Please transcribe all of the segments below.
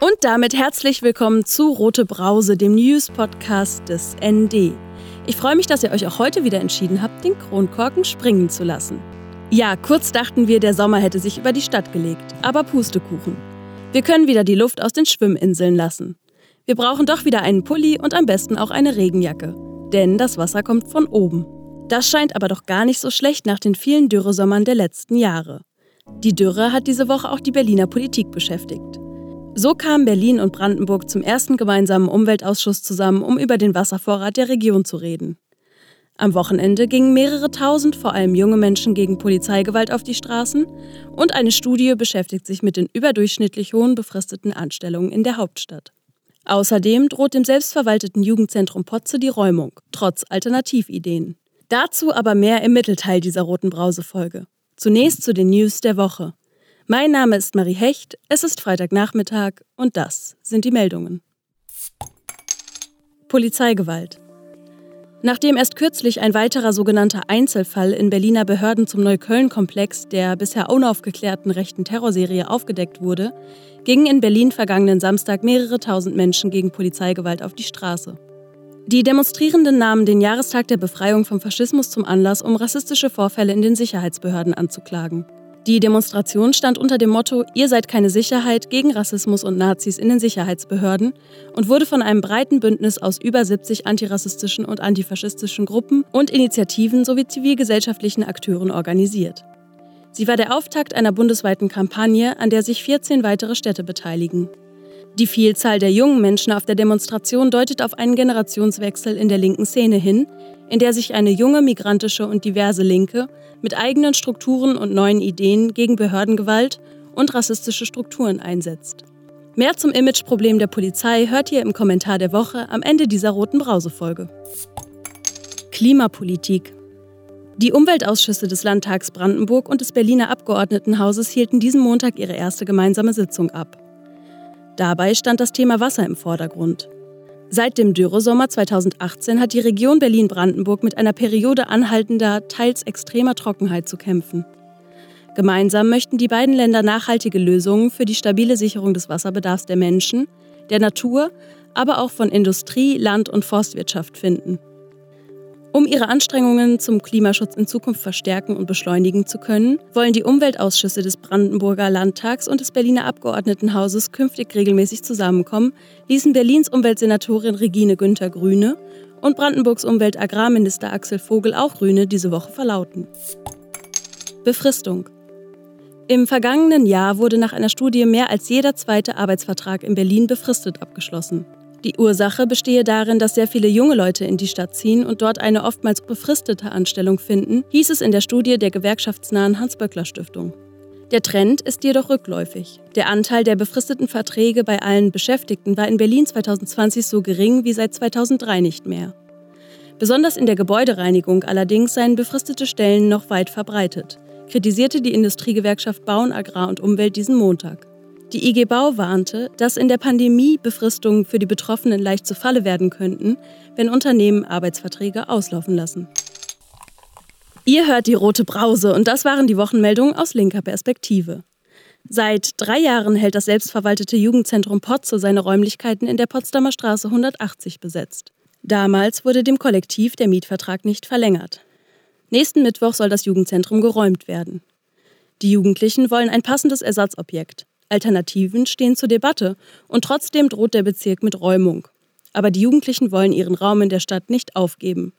Und damit herzlich willkommen zu Rote Brause, dem News-Podcast des ND. Ich freue mich, dass ihr euch auch heute wieder entschieden habt, den Kronkorken springen zu lassen. Ja, kurz dachten wir, der Sommer hätte sich über die Stadt gelegt, aber Pustekuchen. Wir können wieder die Luft aus den Schwimminseln lassen. Wir brauchen doch wieder einen Pulli und am besten auch eine Regenjacke, denn das Wasser kommt von oben. Das scheint aber doch gar nicht so schlecht nach den vielen Dürresommern der letzten Jahre. Die Dürre hat diese Woche auch die Berliner Politik beschäftigt. So kamen Berlin und Brandenburg zum ersten gemeinsamen Umweltausschuss zusammen, um über den Wasservorrat der Region zu reden. Am Wochenende gingen mehrere tausend, vor allem junge Menschen, gegen Polizeigewalt auf die Straßen und eine Studie beschäftigt sich mit den überdurchschnittlich hohen befristeten Anstellungen in der Hauptstadt. Außerdem droht dem selbstverwalteten Jugendzentrum Potze die Räumung, trotz Alternativideen. Dazu aber mehr im Mittelteil dieser roten Brause-Folge. Zunächst zu den News der Woche. Mein Name ist Marie Hecht, es ist Freitagnachmittag und das sind die Meldungen. Polizeigewalt. Nachdem erst kürzlich ein weiterer sogenannter Einzelfall in Berliner Behörden zum Neukölln-Komplex der bisher unaufgeklärten rechten Terrorserie aufgedeckt wurde, gingen in Berlin vergangenen Samstag mehrere tausend Menschen gegen Polizeigewalt auf die Straße. Die Demonstrierenden nahmen den Jahrestag der Befreiung vom Faschismus zum Anlass, um rassistische Vorfälle in den Sicherheitsbehörden anzuklagen. Die Demonstration stand unter dem Motto Ihr seid keine Sicherheit gegen Rassismus und Nazis in den Sicherheitsbehörden und wurde von einem breiten Bündnis aus über 70 antirassistischen und antifaschistischen Gruppen und Initiativen sowie zivilgesellschaftlichen Akteuren organisiert. Sie war der Auftakt einer bundesweiten Kampagne, an der sich 14 weitere Städte beteiligen. Die Vielzahl der jungen Menschen auf der Demonstration deutet auf einen Generationswechsel in der linken Szene hin, in der sich eine junge migrantische und diverse Linke mit eigenen Strukturen und neuen Ideen gegen Behördengewalt und rassistische Strukturen einsetzt. Mehr zum Imageproblem der Polizei hört ihr im Kommentar der Woche am Ende dieser roten Brausefolge. Klimapolitik. Die Umweltausschüsse des Landtags Brandenburg und des Berliner Abgeordnetenhauses hielten diesen Montag ihre erste gemeinsame Sitzung ab. Dabei stand das Thema Wasser im Vordergrund. Seit dem Dürresommer 2018 hat die Region Berlin-Brandenburg mit einer Periode anhaltender, teils extremer Trockenheit zu kämpfen. Gemeinsam möchten die beiden Länder nachhaltige Lösungen für die stabile Sicherung des Wasserbedarfs der Menschen, der Natur, aber auch von Industrie, Land- und Forstwirtschaft finden. Um ihre Anstrengungen zum Klimaschutz in Zukunft verstärken und beschleunigen zu können, wollen die Umweltausschüsse des Brandenburger Landtags und des Berliner Abgeordnetenhauses künftig regelmäßig zusammenkommen, ließen Berlins Umweltsenatorin Regine Günther Grüne und Brandenburgs Umweltagrarminister Axel Vogel auch Grüne diese Woche verlauten. Befristung. Im vergangenen Jahr wurde nach einer Studie mehr als jeder zweite Arbeitsvertrag in Berlin befristet abgeschlossen. Die Ursache bestehe darin, dass sehr viele junge Leute in die Stadt ziehen und dort eine oftmals befristete Anstellung finden, hieß es in der Studie der gewerkschaftsnahen Hans-Böckler-Stiftung. Der Trend ist jedoch rückläufig. Der Anteil der befristeten Verträge bei allen Beschäftigten war in Berlin 2020 so gering wie seit 2003 nicht mehr. Besonders in der Gebäudereinigung allerdings seien befristete Stellen noch weit verbreitet, kritisierte die Industriegewerkschaft Bauen, Agrar und Umwelt diesen Montag. Die IG Bau warnte, dass in der Pandemie Befristungen für die Betroffenen leicht zu Falle werden könnten, wenn Unternehmen Arbeitsverträge auslaufen lassen. Ihr hört die rote Brause und das waren die Wochenmeldungen aus linker Perspektive. Seit drei Jahren hält das selbstverwaltete Jugendzentrum Potze seine Räumlichkeiten in der Potsdamer Straße 180 besetzt. Damals wurde dem Kollektiv der Mietvertrag nicht verlängert. Nächsten Mittwoch soll das Jugendzentrum geräumt werden. Die Jugendlichen wollen ein passendes Ersatzobjekt. Alternativen stehen zur Debatte und trotzdem droht der Bezirk mit Räumung. Aber die Jugendlichen wollen ihren Raum in der Stadt nicht aufgeben.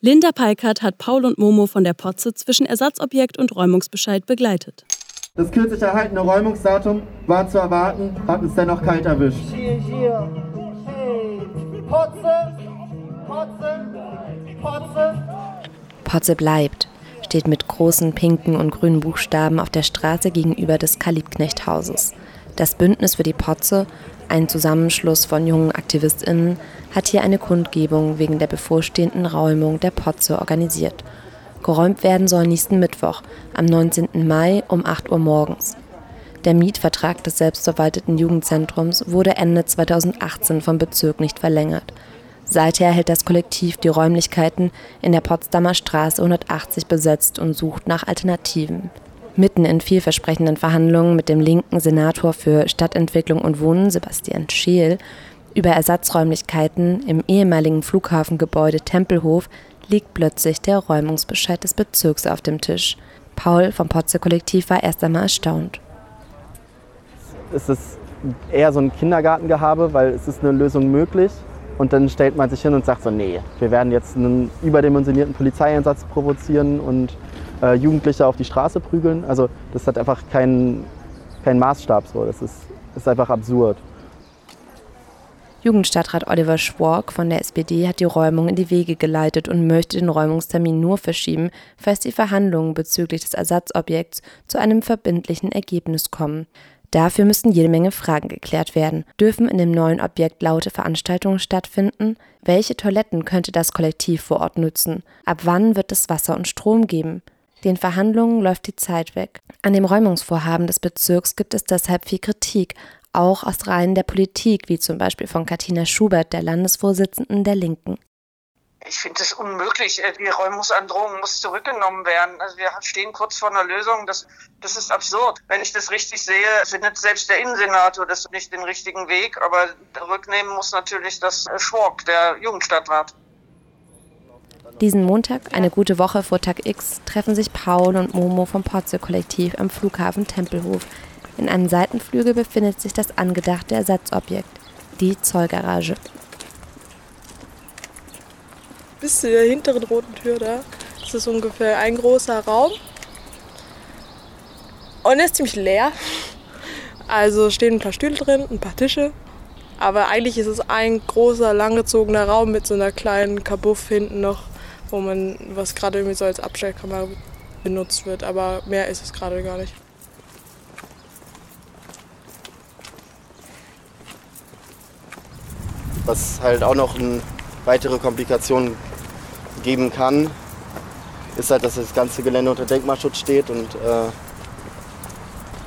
Linda Peikert hat Paul und Momo von der Potze zwischen Ersatzobjekt und Räumungsbescheid begleitet. Das kürzlich erhaltene Räumungsdatum war zu erwarten, hat uns dennoch kalt erwischt. Hier, hier. Hey, Potze, Potze, Potze. Potze bleibt steht mit großen pinken und grünen Buchstaben auf der Straße gegenüber des Kalibknecht-Hauses. Das Bündnis für die Potze, ein Zusammenschluss von jungen AktivistInnen, hat hier eine Kundgebung wegen der bevorstehenden Räumung der Potze organisiert. Geräumt werden soll nächsten Mittwoch, am 19. Mai um 8 Uhr morgens. Der Mietvertrag des selbstverwalteten Jugendzentrums wurde Ende 2018 vom Bezirk nicht verlängert. Seither hält das Kollektiv die Räumlichkeiten in der Potsdamer Straße 180 besetzt und sucht nach Alternativen. Mitten in vielversprechenden Verhandlungen mit dem linken Senator für Stadtentwicklung und Wohnen, Sebastian Scheel, über Ersatzräumlichkeiten im ehemaligen Flughafengebäude Tempelhof liegt plötzlich der Räumungsbescheid des Bezirks auf dem Tisch. Paul vom Potze-Kollektiv war erst einmal erstaunt. Es ist eher so ein Kindergartengehabe, weil es ist eine Lösung möglich. Und dann stellt man sich hin und sagt so, nee, wir werden jetzt einen überdimensionierten Polizeieinsatz provozieren und äh, Jugendliche auf die Straße prügeln. Also das hat einfach keinen kein Maßstab. So. Das ist, ist einfach absurd. Jugendstadtrat Oliver Schwork von der SPD hat die Räumung in die Wege geleitet und möchte den Räumungstermin nur verschieben, falls die Verhandlungen bezüglich des Ersatzobjekts zu einem verbindlichen Ergebnis kommen. Dafür müssten jede Menge Fragen geklärt werden. Dürfen in dem neuen Objekt laute Veranstaltungen stattfinden? Welche Toiletten könnte das Kollektiv vor Ort nutzen? Ab wann wird es Wasser und Strom geben? Den Verhandlungen läuft die Zeit weg. An dem Räumungsvorhaben des Bezirks gibt es deshalb viel Kritik, auch aus Reihen der Politik, wie zum Beispiel von Katina Schubert, der Landesvorsitzenden der Linken. Ich finde es unmöglich. Äh, die Räumungsandrohung muss zurückgenommen werden. Also wir stehen kurz vor einer Lösung. Das, das ist absurd. Wenn ich das richtig sehe, findet selbst der Innensenator das nicht den richtigen Weg. Aber rücknehmen muss natürlich das Schwork, der Jugendstadtrat. Diesen Montag, eine gute Woche vor Tag X, treffen sich Paul und Momo vom Potze-Kollektiv am Flughafen Tempelhof. In einem Seitenflügel befindet sich das angedachte Ersatzobjekt, die Zollgarage bis zu der hinteren roten Tür da. Das ist ungefähr ein großer Raum. Und er ist ziemlich leer. Also stehen ein paar Stühle drin, ein paar Tische. Aber eigentlich ist es ein großer, langgezogener Raum mit so einer kleinen Kabuff hinten noch, wo man, was gerade irgendwie so als Abstellkammer benutzt wird. Aber mehr ist es gerade gar nicht. Was halt auch noch eine weitere Komplikation geben kann, ist halt, dass das ganze Gelände unter Denkmalschutz steht und äh,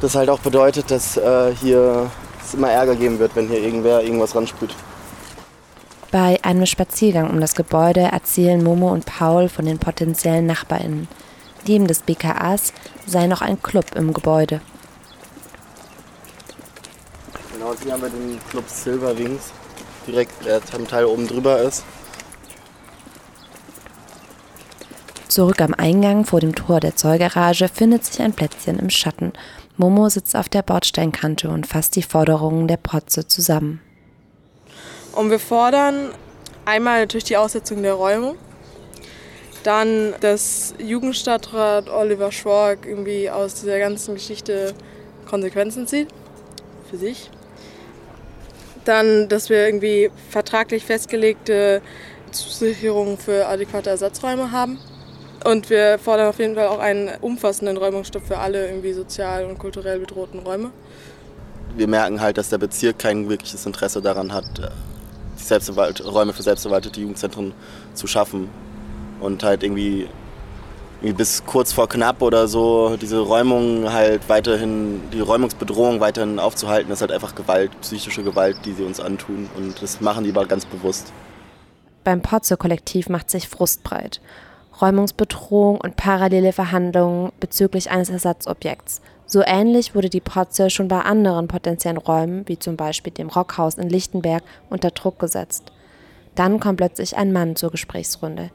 das halt auch bedeutet, dass äh, hier es immer Ärger geben wird, wenn hier irgendwer irgendwas ransprüht. Bei einem Spaziergang um das Gebäude erzählen Momo und Paul von den potenziellen NachbarInnen. Neben des BKAs sei noch ein Club im Gebäude. Genau, hier haben wir den Club Silver Wings, direkt, der zum Teil oben drüber ist. Zurück am Eingang vor dem Tor der Zollgarage findet sich ein Plätzchen im Schatten. Momo sitzt auf der Bordsteinkante und fasst die Forderungen der Protze zusammen. Und wir fordern einmal natürlich die Aussetzung der Räumung, dann, dass Jugendstadtrat Oliver Schwork irgendwie aus dieser ganzen Geschichte Konsequenzen zieht für sich. Dann, dass wir irgendwie vertraglich festgelegte Zusicherungen für adäquate Ersatzräume haben. Und wir fordern auf jeden Fall auch einen umfassenden Räumungsstopp für alle irgendwie sozial und kulturell bedrohten Räume. Wir merken halt, dass der Bezirk kein wirkliches Interesse daran hat, äh, die Räume für selbstverwaltete Jugendzentren zu schaffen. Und halt irgendwie, irgendwie bis kurz vor knapp oder so diese Räumung halt weiterhin, die Räumungsbedrohung weiterhin aufzuhalten, ist halt einfach Gewalt, psychische Gewalt, die sie uns antun. Und das machen die aber ganz bewusst. Beim Potze-Kollektiv macht sich Frust breit. Räumungsbedrohung und parallele Verhandlungen bezüglich eines Ersatzobjekts. So ähnlich wurde die Protze schon bei anderen potenziellen Räumen, wie zum Beispiel dem Rockhaus in Lichtenberg, unter Druck gesetzt. Dann kommt plötzlich ein Mann zur Gesprächsrunde.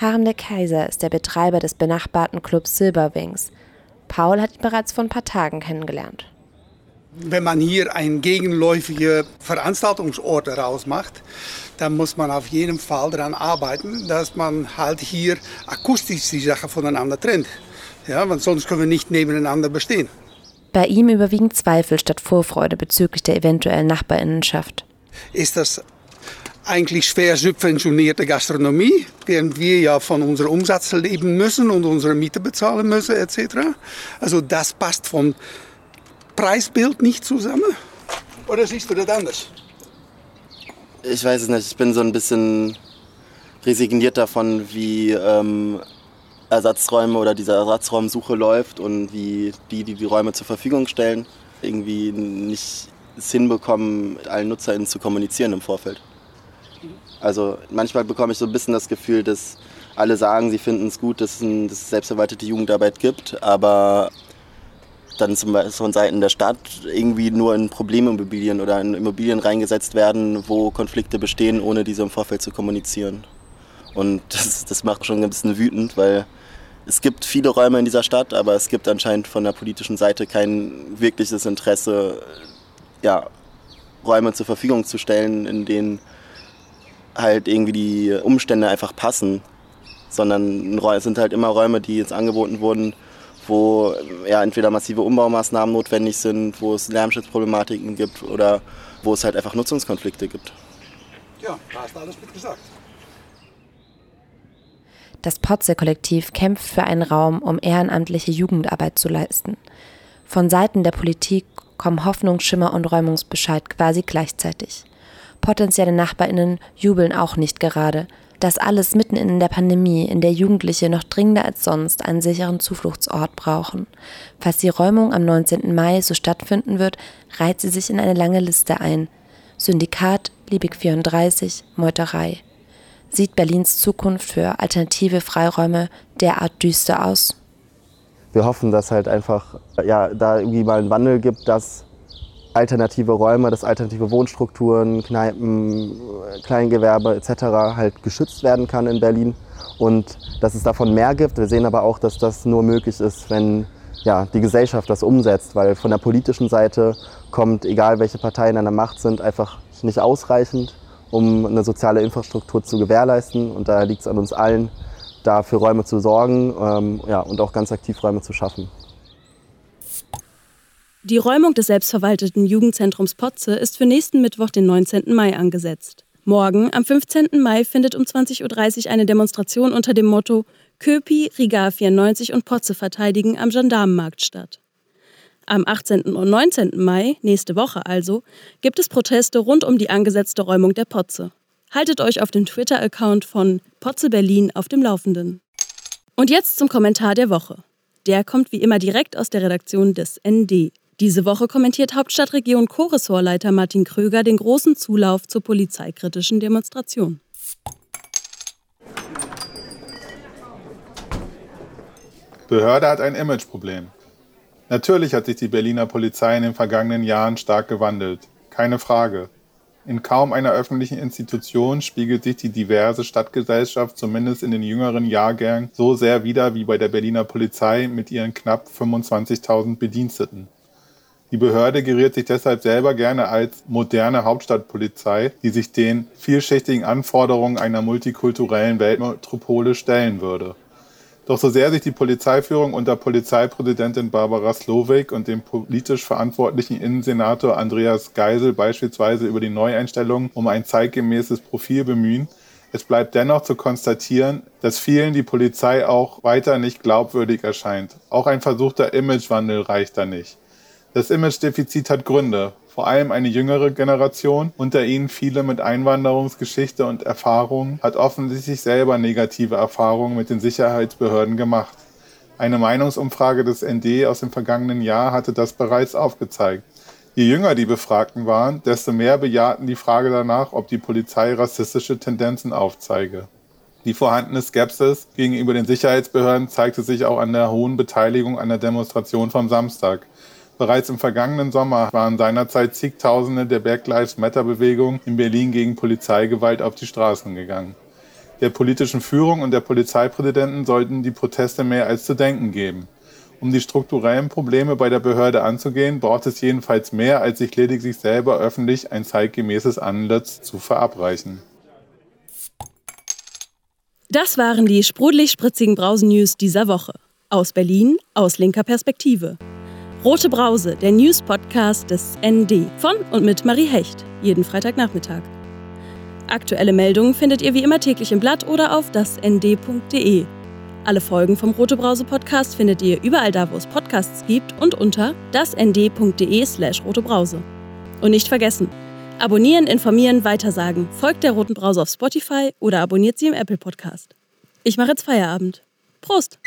Harem der Kaiser ist der Betreiber des benachbarten Clubs Silberwings. Paul hat ihn bereits vor ein paar Tagen kennengelernt. Wenn man hier einen gegenläufigen Veranstaltungsort rausmacht, dann muss man auf jeden Fall daran arbeiten, dass man halt hier akustisch die Sache voneinander trennt. Ja, weil sonst können wir nicht nebeneinander bestehen. Bei ihm überwiegen Zweifel statt Vorfreude bezüglich der eventuellen Nachbarinnenschaft. Ist das eigentlich schwer subventionierte Gastronomie, während wir ja von unserem Umsatz leben müssen und unsere Miete bezahlen müssen etc. Also das passt vom Preisbild nicht zusammen. Oder siehst du das anders? ich weiß es nicht, ich bin so ein bisschen resigniert davon, wie ähm, Ersatzräume oder diese Ersatzraumsuche läuft und wie die, die die Räume zur Verfügung stellen, irgendwie nicht es hinbekommen, mit allen NutzerInnen zu kommunizieren im Vorfeld. Also manchmal bekomme ich so ein bisschen das Gefühl, dass alle sagen, sie finden es gut, dass es, ein, dass es selbstverwaltete Jugendarbeit gibt, aber dann zum Beispiel von Seiten der Stadt irgendwie nur in Problemimmobilien oder in Immobilien reingesetzt werden, wo Konflikte bestehen, ohne diese im Vorfeld zu kommunizieren. Und das, das macht schon ein bisschen wütend, weil es gibt viele Räume in dieser Stadt, aber es gibt anscheinend von der politischen Seite kein wirkliches Interesse, ja, Räume zur Verfügung zu stellen, in denen halt irgendwie die Umstände einfach passen, sondern es sind halt immer Räume, die jetzt angeboten wurden, wo ja, entweder massive Umbaumaßnahmen notwendig sind, wo es Lärmschutzproblematiken gibt oder wo es halt einfach Nutzungskonflikte gibt. Ja, da hast du alles mit gesagt. Das Potze-Kollektiv kämpft für einen Raum, um ehrenamtliche Jugendarbeit zu leisten. Von Seiten der Politik kommen Hoffnung, Schimmer und Räumungsbescheid quasi gleichzeitig. Potenzielle Nachbarinnen jubeln auch nicht gerade. Das alles mitten in der Pandemie, in der Jugendliche noch dringender als sonst einen sicheren Zufluchtsort brauchen. Falls die Räumung am 19. Mai so stattfinden wird, reiht sie sich in eine lange Liste ein. Syndikat, Liebig 34, Meuterei. Sieht Berlins Zukunft für alternative Freiräume derart düster aus? Wir hoffen, dass halt einfach ja, da irgendwie mal einen Wandel gibt, dass alternative Räume, dass alternative Wohnstrukturen, Kneipen, Kleingewerbe etc. halt geschützt werden kann in Berlin und dass es davon mehr gibt. Wir sehen aber auch, dass das nur möglich ist, wenn ja, die Gesellschaft das umsetzt, weil von der politischen Seite kommt, egal welche Parteien an der Macht sind, einfach nicht ausreichend, um eine soziale Infrastruktur zu gewährleisten. Und da liegt es an uns allen, da für Räume zu sorgen ähm, ja, und auch ganz aktiv Räume zu schaffen. Die Räumung des selbstverwalteten Jugendzentrums Potze ist für nächsten Mittwoch, den 19. Mai, angesetzt. Morgen, am 15. Mai, findet um 20.30 Uhr eine Demonstration unter dem Motto Köpi, Riga 94 und Potze verteidigen am Gendarmenmarkt statt. Am 18. und 19. Mai, nächste Woche also, gibt es Proteste rund um die angesetzte Räumung der Potze. Haltet euch auf dem Twitter-Account von Potze Berlin auf dem Laufenden. Und jetzt zum Kommentar der Woche. Der kommt wie immer direkt aus der Redaktion des ND. Diese Woche kommentiert Hauptstadtregion Co-Ressortleiter Martin Kröger den großen Zulauf zur polizeikritischen Demonstration. Behörde hat ein Imageproblem. Natürlich hat sich die Berliner Polizei in den vergangenen Jahren stark gewandelt. Keine Frage. In kaum einer öffentlichen Institution spiegelt sich die diverse Stadtgesellschaft zumindest in den jüngeren Jahrgängen so sehr wider wie bei der Berliner Polizei mit ihren knapp 25.000 Bediensteten. Die Behörde geriert sich deshalb selber gerne als moderne Hauptstadtpolizei, die sich den vielschichtigen Anforderungen einer multikulturellen Weltmetropole stellen würde. Doch so sehr sich die Polizeiführung unter Polizeipräsidentin Barbara Slowik und dem politisch verantwortlichen Innensenator Andreas Geisel beispielsweise über die Neueinstellung um ein zeitgemäßes Profil bemühen, es bleibt dennoch zu konstatieren, dass vielen die Polizei auch weiter nicht glaubwürdig erscheint. Auch ein versuchter Imagewandel reicht da nicht. Das Imagedefizit hat Gründe, vor allem eine jüngere Generation, unter ihnen viele mit Einwanderungsgeschichte und Erfahrung, hat offensichtlich selber negative Erfahrungen mit den Sicherheitsbehörden gemacht. Eine Meinungsumfrage des ND aus dem vergangenen Jahr hatte das bereits aufgezeigt. Je jünger die Befragten waren, desto mehr bejahten die Frage danach, ob die Polizei rassistische Tendenzen aufzeige. Die vorhandene Skepsis gegenüber den Sicherheitsbehörden zeigte sich auch an der hohen Beteiligung an der Demonstration vom Samstag. Bereits im vergangenen Sommer waren seinerzeit zigtausende der Black Lives Matter Bewegung in Berlin gegen Polizeigewalt auf die Straßen gegangen. Der politischen Führung und der Polizeipräsidenten sollten die Proteste mehr als zu denken geben. Um die strukturellen Probleme bei der Behörde anzugehen, braucht es jedenfalls mehr, als sich lediglich selber öffentlich ein zeitgemäßes Anlitz zu verabreichen. Das waren die sprudelig-spritzigen Brausen-News dieser Woche. Aus Berlin, aus linker Perspektive. Rote Brause, der News-Podcast des ND von und mit Marie Hecht, jeden Freitagnachmittag. Aktuelle Meldungen findet ihr wie immer täglich im Blatt oder auf dasnd.de. Alle Folgen vom Rote Brause Podcast findet ihr überall da, wo es Podcasts gibt und unter dasnd.de/slash rotebrause. Und nicht vergessen, abonnieren, informieren, weitersagen. Folgt der Roten Brause auf Spotify oder abonniert sie im Apple Podcast. Ich mache jetzt Feierabend. Prost!